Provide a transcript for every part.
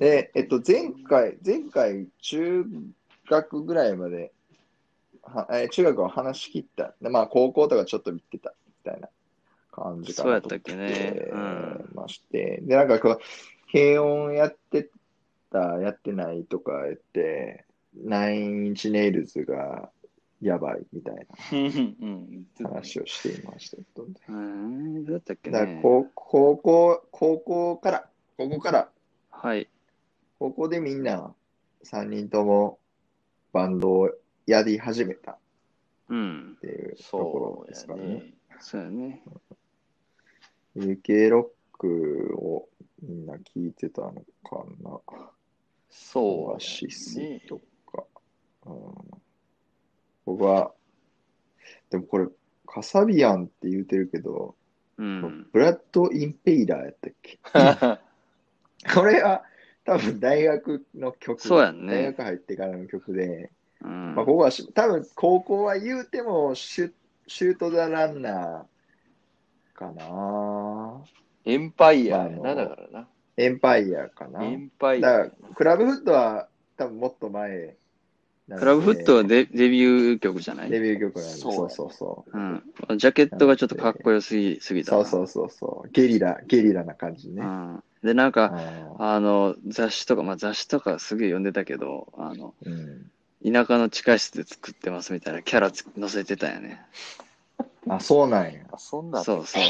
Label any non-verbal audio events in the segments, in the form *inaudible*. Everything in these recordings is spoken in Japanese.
で、えっと、前回、前回、中学ぐらいまで、はえー中学は話し切った。でまあ、高校とかちょっと見てた、みたいな感じかなそうやったっけねうんまして。で、なんかこう、軽音やってた、やってないとか言って、ナインインチネイルズがやばいみたいうん。な話をしていました。うん、どうやったっけね。だ高高校、高校から、高校から、はい。高校でみんな3人ともバンドをやり始めたっうん。ていうところですからね。そうやね。UK ロックをみんな聞いてたのかな。そうオアシスねとか。うん、僕は、でもこれ、カサビアンって言うてるけど、うん。ブラッド・インペイラーやったっけ？*laughs* これは多分大学の曲。そうやんね大学入ってからの曲で、うんまあ、ここはし多分高校は言うてもシュシュート・ザ・ランナーかな。エンパイアやな、だからな。エンパイアかな。エンパイアだから。クラブフットは多分もっと前。クラブフットはデデビュー曲じゃない？デビュー曲なんで、そうそうそうそう。うん。ジャケットがちょっとかっこよすぎすぎたな。そうそうそうそう。ゲリラ、ゲリラな感じね。うん。で、なんか、ああの、雑誌とか、まあ雑誌とかすげえ読んでたけど、あの、ーうん田舎の地下室で作ってますみたいなキャラつ載せてたよね。あ、そうなんや。あそんなんそうそう。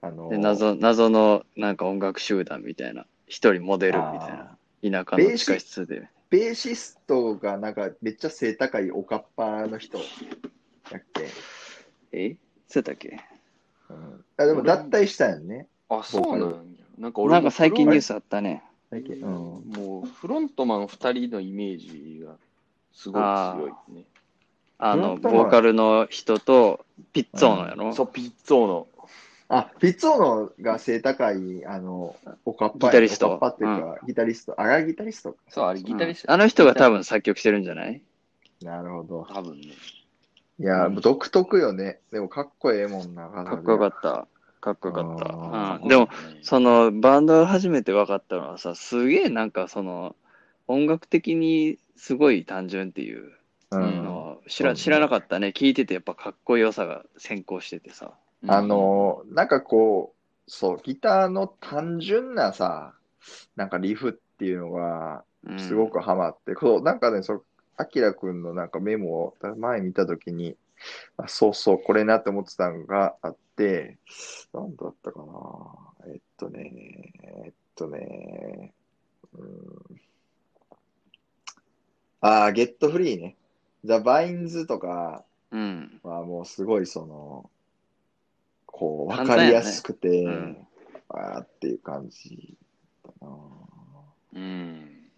あのーで、謎、謎のなんか音楽集団みたいな、一人モデルみたいな、田舎の地下室で。ベーシストがなんかめっちゃ背高いおかっぱの人だっけ、え？そうだっけ？うん、あでも脱退したよね。あ、そうなんや。なんか俺なんか最近ニュース。スあったね。最近うん、もうフロントマン2人のイメージがすごい強いね。あの、ボーカルの人とピッツォーノやろ、そう、ピッツォーノ。あ、ピッツォーノが背高い、あの、おかっぱギタリストおかっぱっていうか、ギタリスト。あれギタリストか。そう、あれギタリスト。うんあの人が多分作曲してるんじゃない？なるほど。多分ね。いや、うん独特よね。でもかっこええもんな。かっこよかっった。かっこよかあった。ーうん、でも、そのバンド初めて分かったのはさ、すげえなんかその音楽的にすごい単純っていうた。ううんん。のを知ら,、そうね知らなかったね。聞いててやっぱかっこよさが先行しててさ。うんあ、の、なんかこう、そう、ギターの単純なさ、なんかリフっていうのが、うん、すごくハマって、そう、なんかね、そう、アキラくんのなんかメモを前見たときに、あ、そうそう、これなって思ってたのがあって、なんだったかな。えっとね、えっとね、うん、あー、 Get Free ね。 The Vines とかうん。はもうすごいその、こう、わかりやすくて、うんあーっていう感じだな。うん。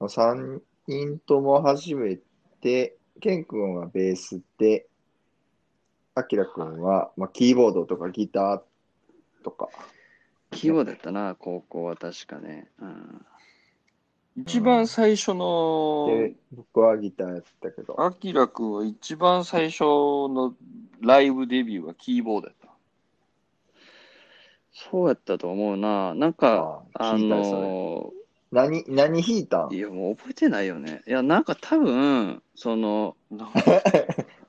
3人とも初めて、ケン君はベースで、アキラ君は、まあ、キーボードとかギターとか。キーボードやったな、高校は確かね。うん。一番最初の、で、僕はギターやったけど。アキラくんは一番最初のライブデビューはキーボードやった。そうやったと思うな。なんか、ああの何、何弾いたん？いやもう覚えてないよね。いや、なんか多分、その、*laughs*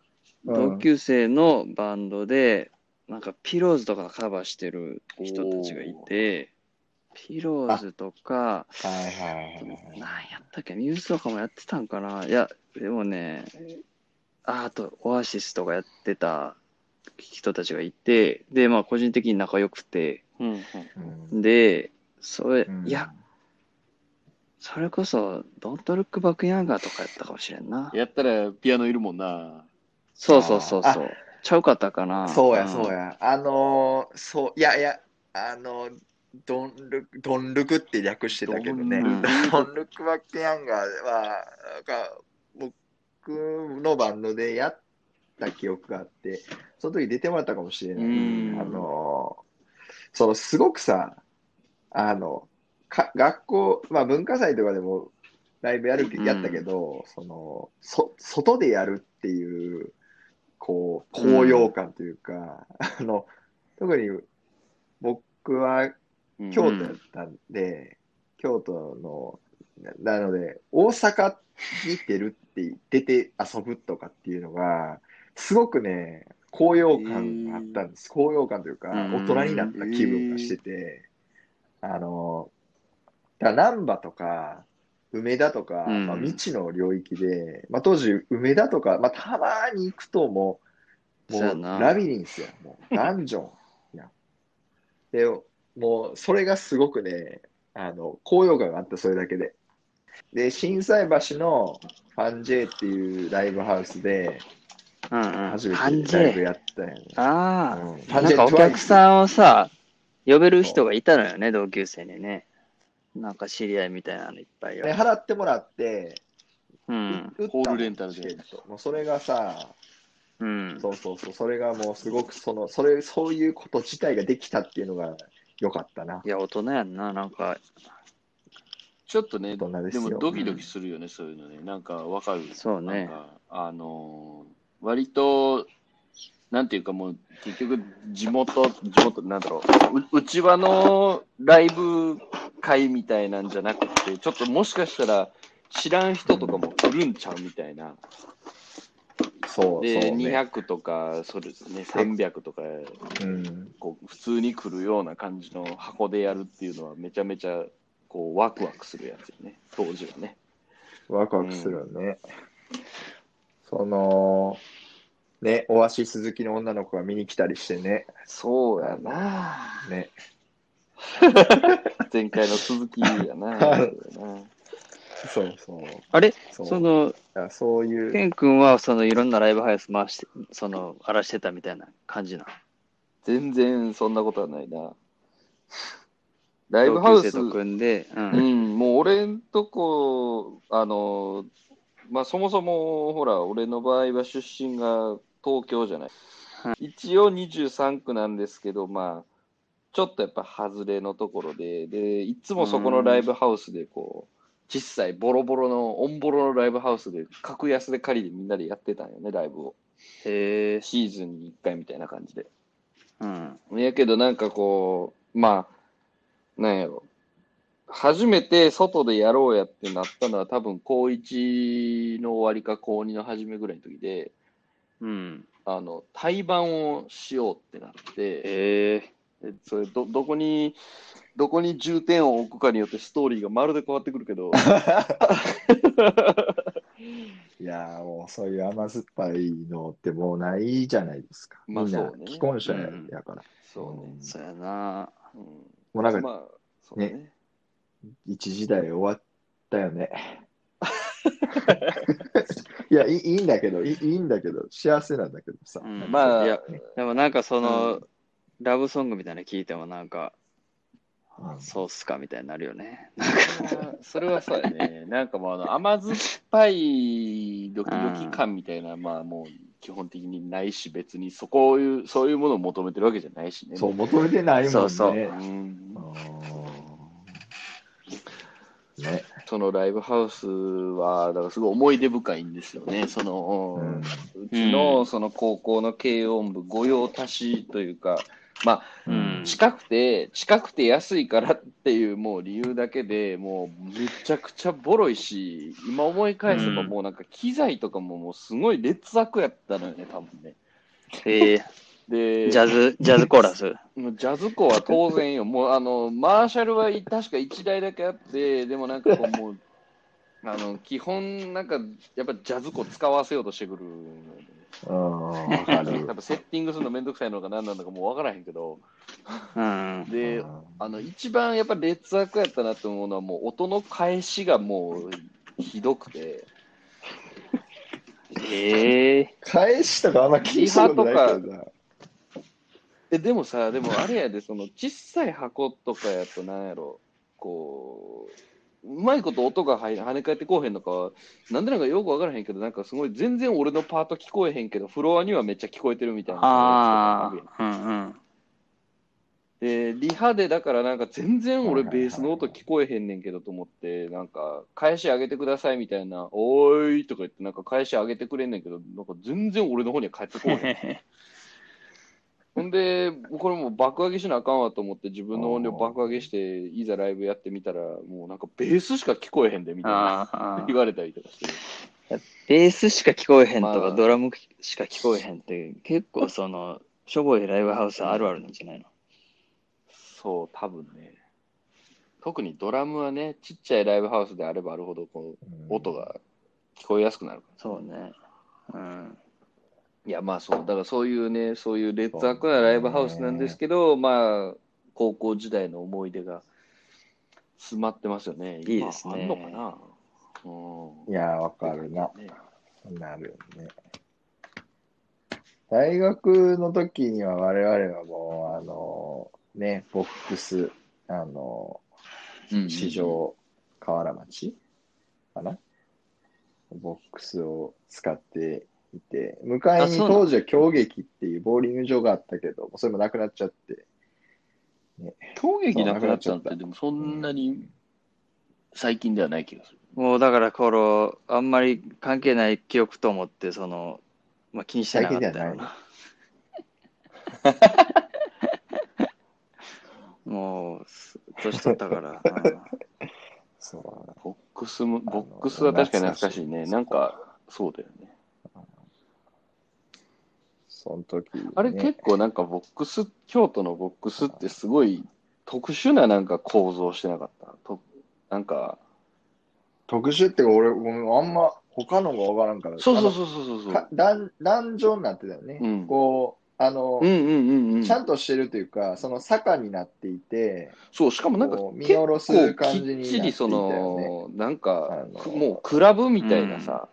同級生のバンドで、なんかピローズとかカバーしてる人たちがいて、ピローズとか、はいはいはいなんやったっけ、ミューズとかもやってたんかな？いや、でもね、ああと、オアシスとかやってた人たちがいて、で、まあ、個人的に仲良くて、うんうん。うんで、それ、うん。いや、それこそ、ドントルックバックヤンガーとかやったかもしれんな。やったらピアノいるもんな。そうそうそうあそう。ちゃうかったかな。そうや、んそうや。あのー、そう、いやいや、あのー、ドンルク、ドンルクって略してたけどね。ドンルク *laughs* バックヤンガーは、なんか、僕のバンドでやった記憶があって、その時出てもらったかもしれない。うんあのー、その、すごくさ、あの、か学校、まあ文化祭とかでもライブやるやったけど、その、そ、外でやるっていう、こう、高揚感というか、*laughs* あの、特に僕はうん京都やったんで、京都の、ななので、大阪に出るって、出て遊ぶとかっていうのが、すごくね、高揚感があったんです。高揚感というか、うん大人になった気分がしてて、あの、だから難波とか、梅田とか、うんまあ、未知の領域で、まあ、当時、梅田とか、まあ、たまに行くともう、もうラビリンスや、もうダンジョンや。で、もう、それがすごくね、あの、高揚感があった、それだけで。で、心斎橋のファンジェイっていうライブハウスで、うんうん。初め。てライブやったよね。あうんあ、なんかお客さんをさ、呼べる人がいたのよね、同級生にね。なんか知り合いみたいなのいっぱいよで。払ってもらって、うん。ホールレンタルでチケットもうそれがさ、うん。そうそうそう、それがもうすごくその、それ、そういうこと自体ができたっていうのが良かったな。いや、大人やんな、なんか。ちょっとね、大人ですよでもドキドキするよね、そういうのね。なんかわかる。そうねなんか、あのー割と、なんていうかもう、結局、地元、地元、なんだろう、う内輪のライブ会みたいなんじゃなくて、ちょっともしかしたら知らん人とかも来るんちゃうみたいな。そうそう、で、ね。200とか、そうですね、300とか、うん。こう普通に来るような感じの箱でやるっていうのはめちゃめちゃこうワクワクするやつよね、当時はね。ワクワクするよね。その、ね、オアシス好きの女の子が見に来たりしてね。そうやな。ね。*laughs* 前回の続きやな。そうそう。あれ？その、そういう。ケン君は、その、いろんなライブハウス回して、その、荒らしてたみたいな感じなの？全然そんなことはないな。ライブハウス、同級生と組んで、う。うんん、もう俺んとこ、あの、まあそもそも、ほら、俺の場合は出身が東京じゃない。一応23区なんですけど、まあ、ちょっとやっぱ外れのところで、で、いつもそこのライブハウスでこう、小さいボロボロの、オンボロのライブハウスで、格安で借りてみんなでやってたんよね、ライブを。へえ。シーズンに1回みたいな感じで。うん。やけどなんかこう、まあ、なんやろ。初めて外でやろうやってなったのは多分高1の終わりか高2の初めぐらいの時で、うん。あの、対バンをしようってなって、へえ。でそれど、どこに、どこに重点を置くかによってストーリーがまるで変わってくるけど、*laughs* いやーもうそういう甘酸っぱいのってもうないじゃないですか。みんなまあそうね既婚者うんやから。そうね。そうやな。うん、もうなんかまあ、そうね。一時代終わったよね。*laughs* いやいい、いいんだけどいい、いいんだけど、幸せなんだけどさ。うんまあいや、でもなんかその、うんラブソングみたいなの聞いてもなんか、うんそうっすかみたいになるよね。それはそうやね。*laughs* なんかもうあの甘酸っぱいドキドキ感みたいな、まあもう基本的にないし、別にそこいう、そういうものを求めてるわけじゃないしね。そう、求めてないもんね。そうそううんうんね。そのライブハウスは、だからすごい思い出深いんですよね。その、うんうちのその高校の軽音部、御用達というか、まあ、うん近くて、近くて安いからっていうもう理由だけでもうめちゃくちゃボロいし、今思い返せばうんもうなんか機材とかももうすごい劣悪やったのよね、多分ね。へえ。*laughs* で、ジャズ、ジャズコーラス？もうジャズコは当然よ。もうあの、マーシャルは確か1台だけあって、でもなんかこうもう、あの、基本なんかやっぱジャズコ使わせようとしてくるのよね。うん、わかる *laughs* セッティングするのめんどくさいのか何なんだかもう分からへんけど、うん。で、うんあの、一番やっぱ劣悪やったなと思うのは、もう音の返しがもうひどくて、へえ。返しとかあんま気にしたことないけどな。え、でもさ、でもあれやで、その小さい箱とかやとなんやろ、こう、うまいこと音が入跳ね返ってこうへんのかは、なんでなんかよく分からへんけど、なんかすごい全然俺のパート聞こえへんけど、フロアにはめっちゃ聞こえてるみたいな。ああ。うんうん。で、リハでだからなんか全然俺ベースの音聞こえへんねんけどと思って、なんか返し上げてくださいみたいな、おーいとか言ってなんか返し上げてくれんねんけど、なんか全然俺の方には返ってこへん。*laughs* ほんで、これもう爆上げしなあかんわと思って自分の音量爆上げして、いざライブやってみたら、もうなんかベースしか聞こえへんでみたいな言われたりとかして。ベースしか聞こえへんとか、まあドラムしか聞こえへんって、結構その、しょぼいライブハウスあるあるなんじゃないの？そう、多分ね。特にドラムはね、ちっちゃいライブハウスであればあるほど、こう、音が聞こえやすくなるから。そうね。うん。いや、まあそう、だからそういうね、そういう劣悪なライブハウスなんですけど、まあ、高校時代の思い出が詰まってますよね。いいですね今あんのかなうん。いや、わかるな。ねなるよね。大学の時には我々はもう、あの、ね、ボックス、あの、市場河原町かなボックスを使っていて、向かいに当時は京劇っていうボーリング場があったけど、それもなくなっちゃって、衝撃なくなっちゃって、そうなくなっちゃったでもそんなに最近ではない気がする。もうだから、この、あんまり関係ない記憶と思って、その、まあ気にしてなかったよな。*laughs* もう、す年取ったから。う *laughs* んそうボックスも、ボックスは確かに懐かしいね。なんか、そうだよね。その時、ね、あれ結構なんかボックス、京都のボックスってすごい特殊ななんか構造してなかった？となんか、特殊ってか俺、あんま他のがわからんから。そうそうそうそうそうそう。か壇壇上になってたよね。うんこう、あの、うんうんうんうん。ちゃんとしてるというか、その坂になっていて、そう、しかもなんか見結下ろす構感きっじになっていたよねちりその、なんかあ、のくもうクラブみたいなさ、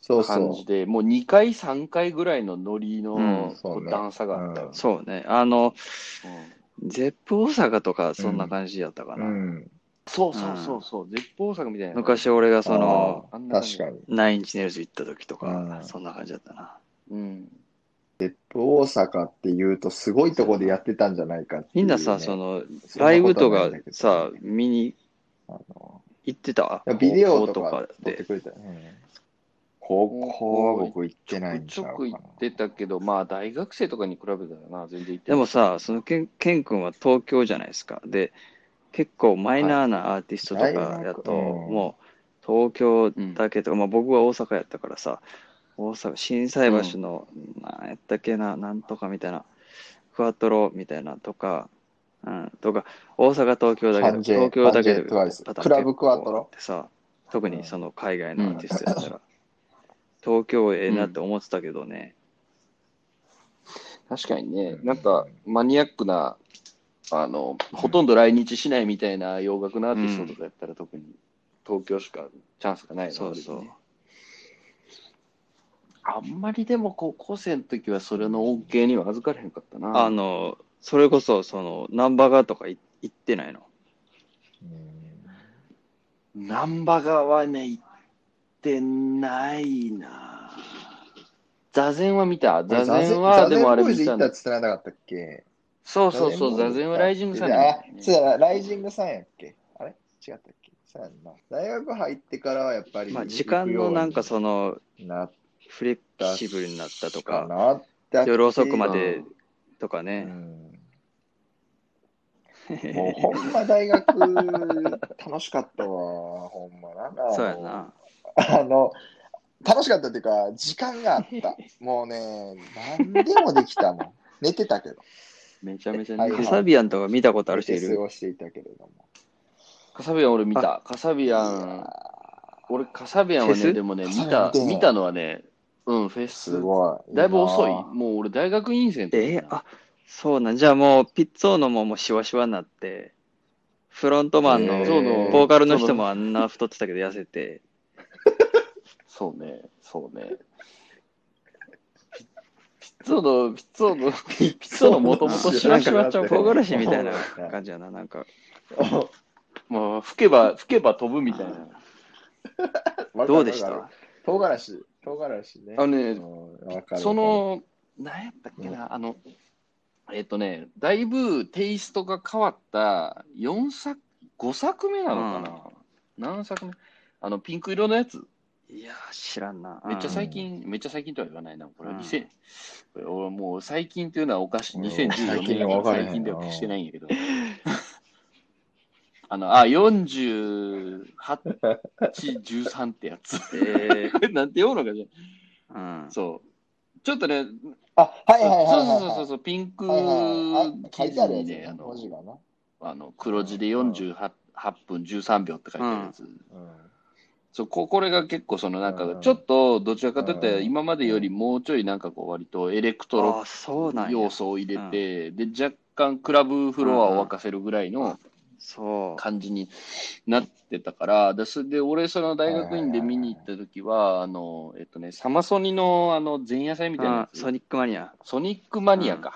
そうそ感じで、もう2回、3回ぐらいのノリのうんそうね段差があったよね。そうね。あの、うんゼップ大阪とか、そんな感じやったかう。な。うん。そうそうそうそう、絶望作みたいな。昔俺がその、確かに。ナインチネルズ行った時とか、うんそんな感じだったな。うん。大阪って言うとすごいとこでやってたんじゃないかっていうね、みんなさ、その、そんなライブこととかはないんだけどさ、見にあの行ってた？ビデオとか撮ってで。くれたよね。高校は僕行ってないんちちょゃうかな。くちょく行ってたけど、まあ大学生とかに比べたらな、全然行ってない。でもさ、そのケンケン君は東京じゃないですか。で、結構マイナーなアーティストとかやと、もう東京だけとか、まあ僕は大阪やったからさ、大阪、心斎橋の、なん。やったっけな、なんとかみたいな、クワトロみたいなとか、うん、とか、大阪、東京だけど、東京だけでファンジェ TWICE パターンクラブクワトロ？結構あってさ、特にその海外のアーティストやったら、東京ええなって思ってたけどね、確かにね、なんかマニアックな、あの、ほとんど来日しないみたいな洋楽のアーティストとかやったら特に東京しかチャンスがないのそうそう。あんまりでも高校生の時はそれの恩恵には預かれへんかったな。あの、それこそ、その、ナンバガとかい行ってないの。うん。難波川はね、行ってないな。座禅は見た？座禅は、でもあれ見たの？座禅たっ。つってなかったっけ？そうそうそう、座禅はライジングさんなんだあそうやな、ライジングさんやっけ？あれ？違ったっけ？そうやんな。大学入ってからはやっぱり、まあ、時間のなんかその、なっフレキシブルになったとかか、夜遅くまうでとかね。んもうほんま大学楽しかったわ、ほんまなんか。*laughs* そうやな。あの、楽しかったっていうか、時間があった。*laughs* もうね、何でもできたもん。*laughs* 寝てたけど。めちゃめちゃはいカ似てる。サビアンとか見たことある人い寝て過るごしていたけれども。カサビアン俺見た。カサビアン、俺カサビアンはね、でもね、見た見たのはね、うん、フェス。すごい。だいぶ遅い。なもう俺大学院生えーあ、そうなん。じゃあもう、ピッツォーノももうシワシワになって、フロントマンのえーそうのボーカルの人もあんな太ってたけど痩せて、そうね、そうね。ピッツォの、ピッツォの、ピッツォのもともとシワシワちゃう唐辛子みたいなそう感じやな、なんか。*laughs* もう吹けば、吹けば飛ぶみたいな。どうでした？唐辛子、唐辛子ね。あのねそ、の、何やったっけな、あの、えっとね、だいぶテイストが変わった4作、5作目なのかな、何作目？あの、ピンク色のやつ。いやー、知らんな。めっちゃうん最近、めっちゃ最近とは言わないな。これはうん2000、これ俺もう最近というのはおかしい。うん2014最近年分からへんな最近ではしてないんやけど。あの、あ、48、13ってやつ。え *laughs* なんて読むのかじゃー、うん。そう。ちょっとね、あ、はいはいはいはい、そうはい。そうそうそう、ピンクはいはいはい。あ書記いてあるやつ事にね、あね、文字の、がな。あの黒字で48 8分13秒って書いてあるやつ。うん。そうここれが結構そのなんかうんちょっとどちらかというとうん今までよりもうちょいなんかこう割とエレクトロあー、そうなんや。要素を入れて、で若干クラブフロアを沸かせるぐらいのそう。感じになってたから、でそれで俺その大学院で見に行った時は、あの、えっとね、サマソニのあの前夜祭みたいなソニックマニア。ソニックマニアか。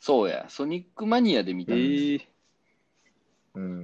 そうや、ソニックマニアで見えたんです。ー、うん。